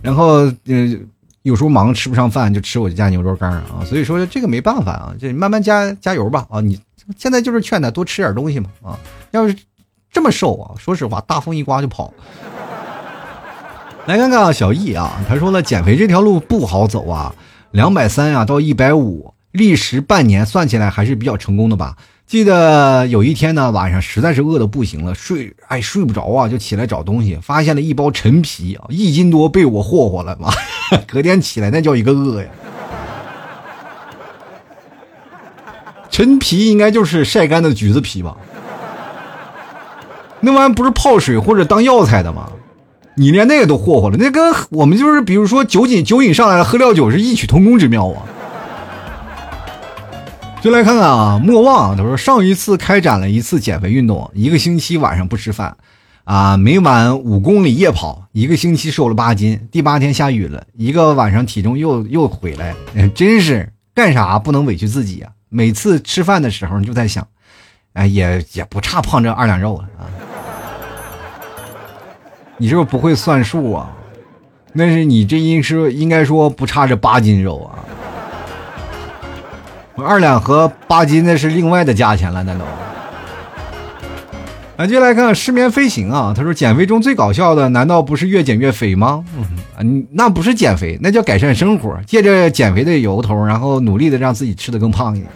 然后呃，有时候忙吃不上饭，就吃我家牛肉干啊。所以说这个没办法啊，这慢慢加加油吧啊！你现在就是劝他多吃点东西嘛啊，要是。这么瘦啊！说实话，大风一刮就跑。来看看，小易啊，他说了，减肥这条路不好走啊，两百三啊到一百五，历时半年，算起来还是比较成功的吧。记得有一天呢，晚上实在是饿的不行了，睡哎睡不着啊，就起来找东西，发现了一包陈皮啊，一斤多被我霍霍了嘛。隔天起来那叫一个饿呀。陈皮应该就是晒干的橘子皮吧。那玩意不是泡水或者当药材的吗？你连那个都霍霍了，那跟我们就是比如说酒瘾酒瘾上来了喝料酒是异曲同工之妙啊！就来看看啊，莫忘他说上一次开展了一次减肥运动，一个星期晚上不吃饭，啊，每晚五公里夜跑，一个星期瘦了八斤。第八天下雨了，一个晚上体重又又回来，真是干啥不能委屈自己啊！每次吃饭的时候就在想，哎，也也不差胖这二两肉了啊！你是不是不会算数啊？那是你这应是应该说不差这八斤肉啊！二两和八斤那是另外的价钱了，那都。接下来看失眠飞行啊，他说减肥中最搞笑的难道不是越减越肥吗？嗯，那不是减肥，那叫改善生活，借着减肥的由头，然后努力的让自己吃的更胖一点。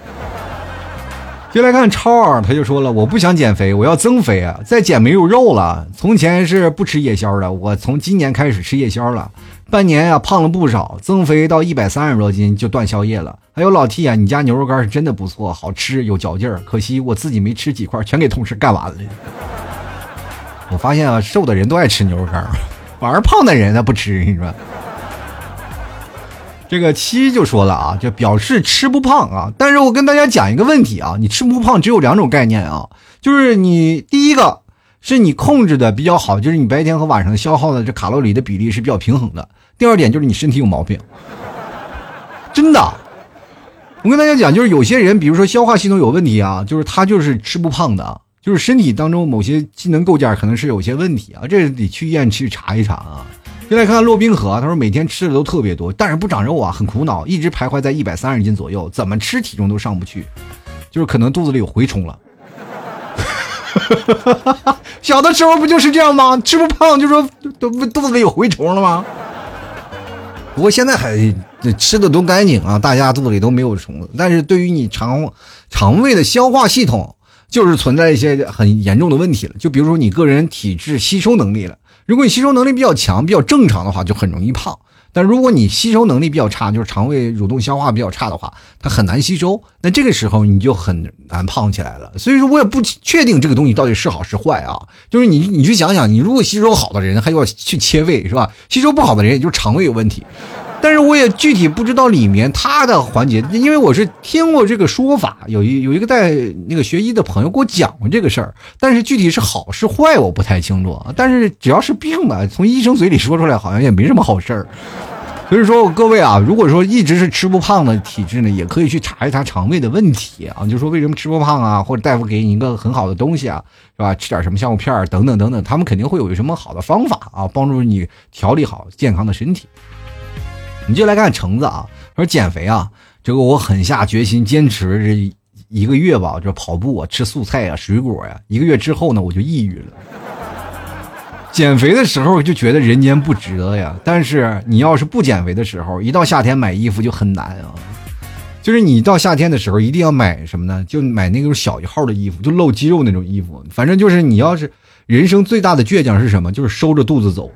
就来看超儿，他就说了，我不想减肥，我要增肥啊！再减没有肉了。从前是不吃夜宵的，我从今年开始吃夜宵了，半年啊胖了不少，增肥到一百三十多斤就断宵夜了。还有老 T 啊，你家牛肉干是真的不错，好吃有嚼劲儿，可惜我自己没吃几块，全给同事干完了。我发现啊，瘦的人都爱吃牛肉干，反而胖的人他不吃，你说。这个七就说了啊，就表示吃不胖啊。但是我跟大家讲一个问题啊，你吃不胖只有两种概念啊，就是你第一个是你控制的比较好，就是你白天和晚上消耗的这卡路里的比例是比较平衡的。第二点就是你身体有毛病，真的。我跟大家讲，就是有些人，比如说消化系统有问题啊，就是他就是吃不胖的，就是身体当中某些机能构件可能是有些问题啊，这得去医院去查一查啊。就来看看骆冰河，他说每天吃的都特别多，但是不长肉啊，很苦恼，一直徘徊在一百三十斤左右，怎么吃体重都上不去，就是可能肚子里有蛔虫了。小的时候不就是这样吗？吃不胖就说都肚子里有蛔虫了吗？不过现在还吃的都干净啊，大家肚子里都没有虫子。但是对于你肠肠胃的消化系统，就是存在一些很严重的问题了。就比如说你个人体质吸收能力了，如果你吸收能力比较强、比较正常的话，就很容易胖。但如果你吸收能力比较差，就是肠胃蠕动消化比较差的话，它很难吸收。那这个时候你就很难胖起来了。所以说我也不确定这个东西到底是好是坏啊。就是你你去想想，你如果吸收好的人，还要去切胃是吧？吸收不好的人，也就肠胃有问题。但是我也具体不知道里面它的环节，因为我是听过这个说法，有一有一个在那个学医的朋友给我讲过这个事儿。但是具体是好是坏，我不太清楚。但是只要是病吧，从医生嘴里说出来，好像也没什么好事儿。所以说，各位啊，如果说一直是吃不胖的体质呢，也可以去查一查肠胃的问题啊，就说为什么吃不胖啊，或者大夫给你一个很好的东西啊，是吧？吃点什么香菇片等等等等，他们肯定会有什么好的方法啊，帮助你调理好健康的身体。你就来看橙子啊，说减肥啊，这个我狠下决心坚持这一个月吧，这跑步啊，吃素菜啊，水果呀，一个月之后呢，我就抑郁了。减肥的时候就觉得人间不值得呀，但是你要是不减肥的时候，一到夏天买衣服就很难啊。就是你到夏天的时候一定要买什么呢？就买那种小一号的衣服，就露肌肉那种衣服。反正就是你要是人生最大的倔强是什么？就是收着肚子走。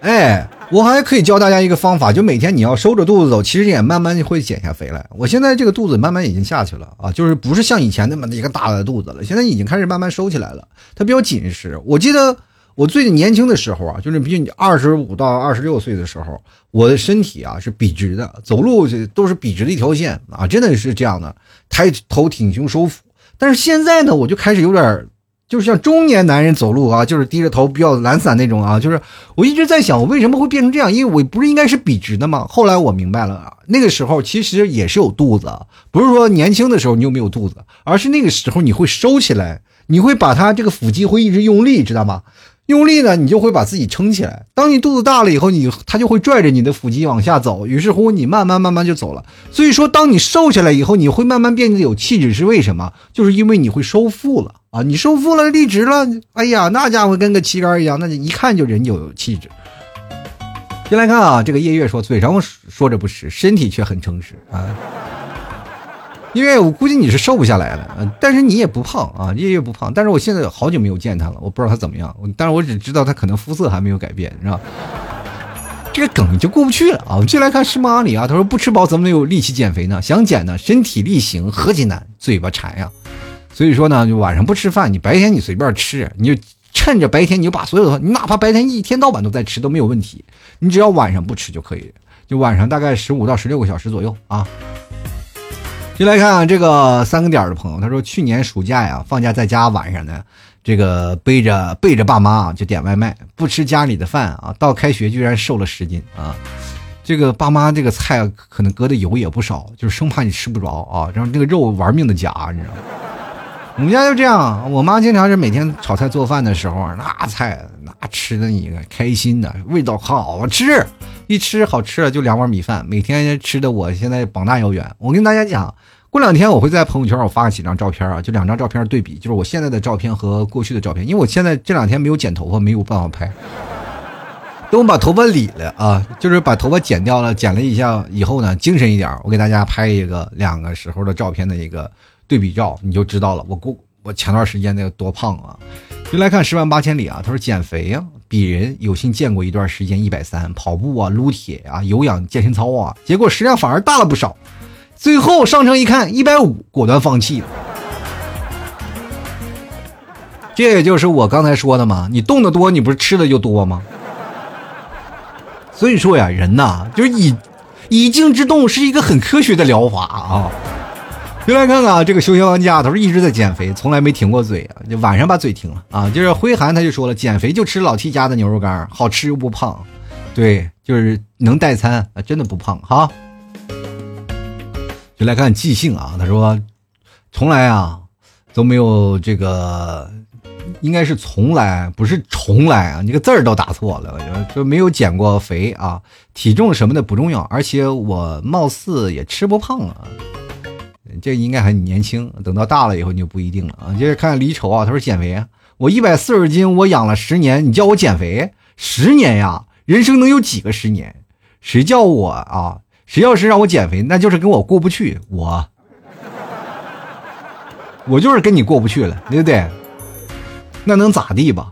哎。我还可以教大家一个方法，就每天你要收着肚子走，其实也慢慢会减下肥来。我现在这个肚子慢慢已经下去了啊，就是不是像以前那么一个大的肚子了，现在已经开始慢慢收起来了。它比较紧实。我记得我最年轻的时候啊，就是比你二十五到二十六岁的时候，我的身体啊是笔直的，走路都是笔直的一条线啊，真的是这样的，抬头挺胸收腹。但是现在呢，我就开始有点。就是像中年男人走路啊，就是低着头比较懒散那种啊。就是我一直在想，我为什么会变成这样？因为我不是应该是笔直的吗？后来我明白了，那个时候其实也是有肚子，不是说年轻的时候你有没有肚子，而是那个时候你会收起来，你会把它这个腹肌会一直用力，知道吗？用力呢，你就会把自己撑起来。当你肚子大了以后，你它就会拽着你的腹肌往下走，于是乎你慢慢慢慢就走了。所以说，当你瘦下来以后，你会慢慢变得有气质，是为什么？就是因为你会收腹了啊！你收腹了，立直了，哎呀，那家伙跟个旗杆一样，那就一看就人就有气质。先来看啊，这个夜月说，嘴上说着不实，身体却很诚实啊。因为我估计你是瘦不下来了，但是你也不胖啊，夜月不胖。但是我现在好久没有见他了，我不知道他怎么样。但是我只知道他可能肤色还没有改变，是吧？这个梗就过不去了啊！我们进来看师妈阿里啊，他说不吃饱怎么能有力气减肥呢？想减呢，身体力行何其难，嘴巴馋呀。所以说呢，就晚上不吃饭，你白天你随便吃，你就趁着白天你就把所有的，你哪怕白天一天到晚都在吃都没有问题，你只要晚上不吃就可以，就晚上大概十五到十六个小时左右啊。就来看啊，这个三个点的朋友，他说去年暑假呀，放假在家晚上呢，这个背着背着爸妈就点外卖，不吃家里的饭啊，到开学居然瘦了十斤啊！这个爸妈这个菜可能搁的油也不少，就是生怕你吃不着啊，然后这个肉玩命的夹，你知道吗？我们家就这样，我妈经常是每天炒菜做饭的时候，那菜那吃的你开心的，味道好吃。一吃好吃了就两碗米饭，每天吃的我现在膀大腰圆。我跟大家讲，过两天我会在朋友圈我发几张照片啊，就两张照片对比，就是我现在的照片和过去的照片，因为我现在这两天没有剪头发，没有办法拍。等我把头发理了啊，就是把头发剪掉了，剪了一下以后呢，精神一点，我给大家拍一个两个时候的照片的一个对比照，你就知道了。我过我前段时间那个多胖啊！就来看十万八千里啊，他说减肥呀。鄙人有幸见过一段时间一百三跑步啊、撸铁啊、有氧健身操啊，结果食量反而大了不少。最后上称一看一百五，果断放弃了。这也就是我刚才说的嘛，你动的多，你不是吃的就多吗？所以说呀，人呐，就是以以静制动是一个很科学的疗法啊。就来看看啊，这个休闲玩家他说一直在减肥，从来没停过嘴啊，就晚上把嘴停了啊。就是灰寒他就说了，减肥就吃老 T 家的牛肉干，好吃又不胖，对，就是能代餐啊，真的不胖哈。就来看即兴啊，他说从来啊都没有这个，应该是从来不是重来啊，你个字儿都打错了，就没有减过肥啊，体重什么的不重要，而且我貌似也吃不胖啊。这应该很年轻，等到大了以后你就不一定了啊。接着看离愁啊，他说减肥啊，我一百四十斤，我养了十年，你叫我减肥十年呀？人生能有几个十年？谁叫我啊？谁要是让我减肥，那就是跟我过不去，我，我就是跟你过不去了，对不对？那能咋地吧？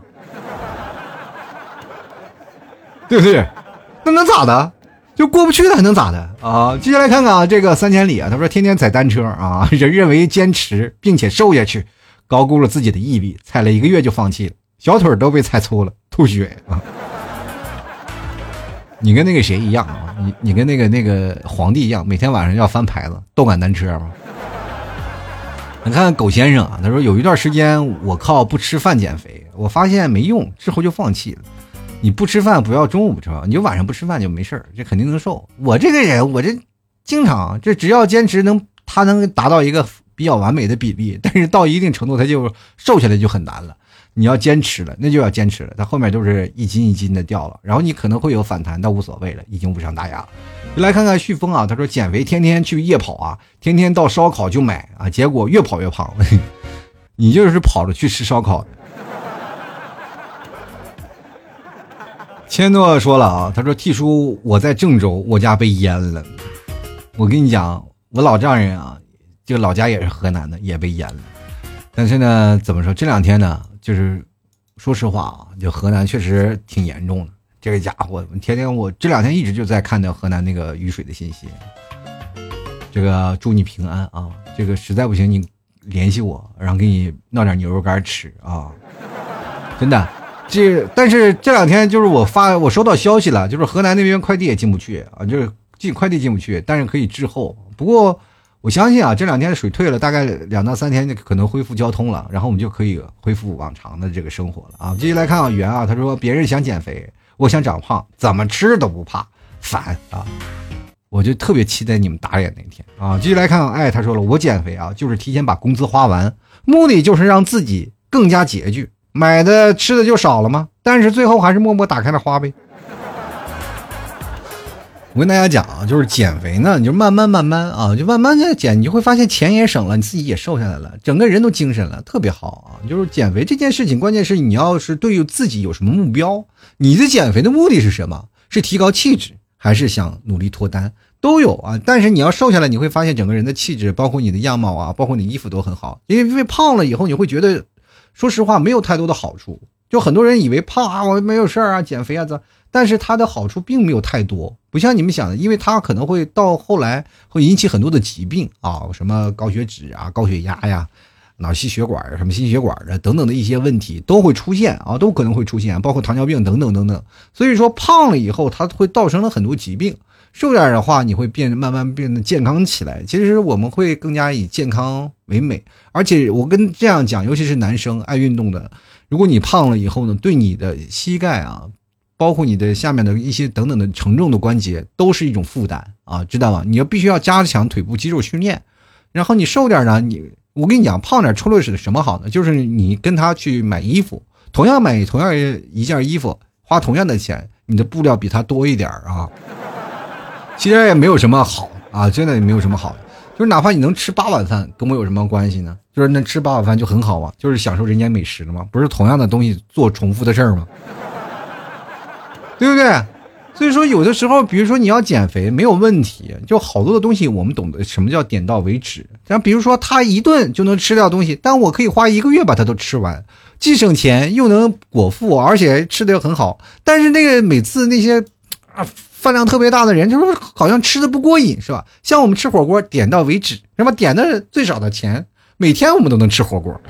对不对？那能咋的？就过不去了，还能咋的啊？接下来看看啊，这个三千里啊，他说天天踩单车啊，人认为坚持并且瘦下去，高估了自己的毅力，踩了一个月就放弃了，小腿都被踩粗了，吐血啊！你跟那个谁一样啊？你你跟那个那个皇帝一样，每天晚上要翻牌子，动感单车吗？你看狗先生啊，他说有一段时间我靠不吃饭减肥，我发现没用，之后就放弃了。你不吃饭，不要中午不吃饭，你就晚上不吃饭就没事儿，这肯定能瘦。我这个人，我这经常，这只要坚持能，他能达到一个比较完美的比例，但是到一定程度，他就瘦下来就很难了。你要坚持了，那就要坚持了，他后面都是一斤一斤的掉了，然后你可能会有反弹，但无所谓了，已经无伤大雅。就来看看旭峰啊，他说减肥天天去夜跑啊，天天到烧烤就买啊，结果越跑越胖。你就是跑着去吃烧烤的千诺说了啊，他说：“T 叔，我在郑州，我家被淹了。我跟你讲，我老丈人啊，就老家也是河南的，也被淹了。但是呢，怎么说？这两天呢，就是说实话啊，就河南确实挺严重的。这个家伙，天天我这两天一直就在看到河南那个雨水的信息。这个祝你平安啊！这个实在不行，你联系我，然后给你弄点牛肉干吃啊！真的。”这但是这两天就是我发我收到消息了，就是河南那边快递也进不去啊，就是进快递进不去，但是可以滞后。不过我相信啊，这两天水退了，大概两到三天就可能恢复交通了，然后我们就可以恢复往常的这个生活了啊。接下来看啊，圆啊，他说别人想减肥，我想长胖，怎么吃都不怕，烦啊！我就特别期待你们打脸那天啊。接下来看，哎，他说了，我减肥啊，就是提前把工资花完，目的就是让自己更加拮据。买的吃的就少了吗？但是最后还是默默打开了花呗。我跟大家讲啊，就是减肥呢，你就慢慢慢慢啊，就慢慢的减，你就会发现钱也省了，你自己也瘦下来了，整个人都精神了，特别好啊。就是减肥这件事情，关键是你要是对于自己有什么目标，你的减肥的目的是什么？是提高气质，还是想努力脱单？都有啊。但是你要瘦下来，你会发现整个人的气质，包括你的样貌啊，包括你衣服都很好。因为因为胖了以后，你会觉得。说实话，没有太多的好处。就很多人以为胖啊，我没有事儿啊，减肥啊，这，但是它的好处并没有太多，不像你们想的，因为它可能会到后来会引起很多的疾病啊，什么高血脂啊、高血压呀、脑细血管什么心血管的等等的一些问题都会出现啊，都可能会出现，包括糖尿病等等等等。所以说，胖了以后，它会造成了很多疾病。瘦点的话，你会变慢慢变得健康起来。其实我们会更加以健康为美，而且我跟这样讲，尤其是男生爱运动的，如果你胖了以后呢，对你的膝盖啊，包括你的下面的一些等等的承重的关节，都是一种负担啊，知道吗？你要必须要加强腿部肌肉训练。然后你瘦点呢，你我跟你讲，胖点出了是什么好呢？就是你跟他去买衣服，同样买同样一件衣服，花同样的钱，你的布料比他多一点啊。其实也没有什么好啊，真的也没有什么好，就是哪怕你能吃八碗饭，跟我有什么关系呢？就是能吃八碗饭就很好嘛，就是享受人间美食了吗？不是同样的东西做重复的事儿吗？对不对？所以说有的时候，比如说你要减肥没有问题，就好多的东西我们懂得什么叫点到为止。像比如说他一顿就能吃掉东西，但我可以花一个月把它都吃完，既省钱又能果腹，而且吃的又很好。但是那个每次那些啊。饭量特别大的人，就是好像吃的不过瘾，是吧？像我们吃火锅，点到为止，是吧？点的最少的钱，每天我们都能吃火锅。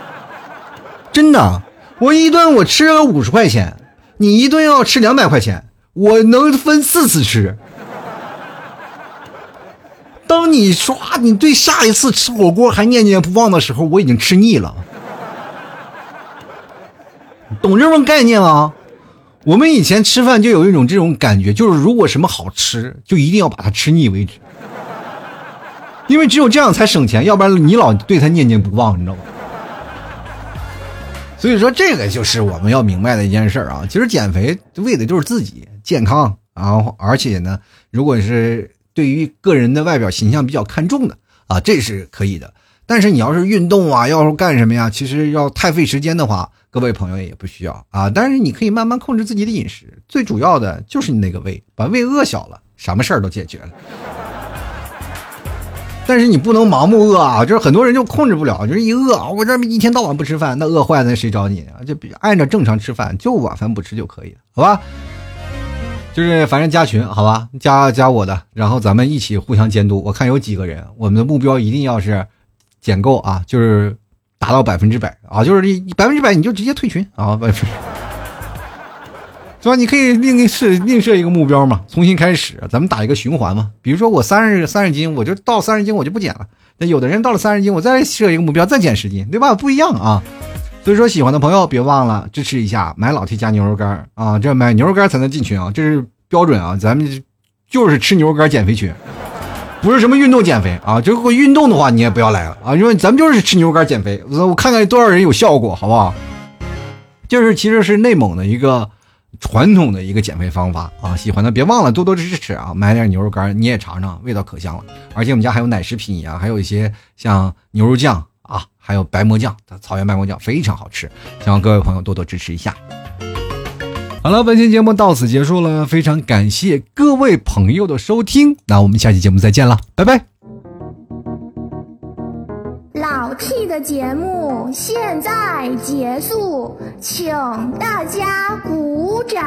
真的，我一顿我吃了五十块钱，你一顿要吃两百块钱，我能分四次吃。当你说你对下一次吃火锅还念念不忘的时候，我已经吃腻了。懂这种概念吗？我们以前吃饭就有一种这种感觉，就是如果什么好吃，就一定要把它吃腻为止，因为只有这样才省钱，要不然你老对它念念不忘，你知道吗？所以说，这个就是我们要明白的一件事啊。其实减肥为的就是自己健康，然后而且呢，如果是对于个人的外表形象比较看重的啊，这是可以的。但是你要是运动啊，要是干什么呀，其实要太费时间的话，各位朋友也不需要啊。但是你可以慢慢控制自己的饮食，最主要的就是你那个胃，把胃饿小了，什么事儿都解决了。但是你不能盲目饿啊，就是很多人就控制不了，就是一饿，我这一天到晚不吃饭，那饿坏了，那谁找你啊？就按照正常吃饭，就晚饭不吃就可以了，好吧？就是反正加群，好吧，加加我的，然后咱们一起互相监督。我看有几个人，我们的目标一定要是减够啊，就是达到百分之百啊，就是百分之百你就直接退群啊，百分之。是吧？你可以另设另设一个目标嘛，重新开始，咱们打一个循环嘛。比如说我三十三十斤，我就到三十斤我就不减了。那有的人到了三十斤，我再设一个目标，再减十斤，对吧？不一样啊。所以说喜欢的朋友别忘了支持一下，买老 T 加牛肉干啊，这买牛肉干才能进群啊，这是标准啊。咱们就是吃牛肉干减肥群，不是什么运动减肥啊。如果运动的话，你也不要来了啊，因为咱们就是吃牛肉干减肥。我看看多少人有效果，好不好？就是其实是内蒙的一个。传统的一个减肥方法啊，喜欢的别忘了多多支持啊！买点牛肉干你也尝尝，味道可香了。而且我们家还有奶食品呀，还有一些像牛肉酱啊，还有白馍酱，草原白馍酱非常好吃，希望各位朋友多多支持一下。好了，本期节目到此结束了，非常感谢各位朋友的收听，那我们下期节目再见了，拜拜。老 T 的节目现在结束，请大家鼓掌。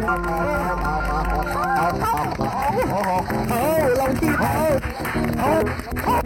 好，好，老 T 好，好，好，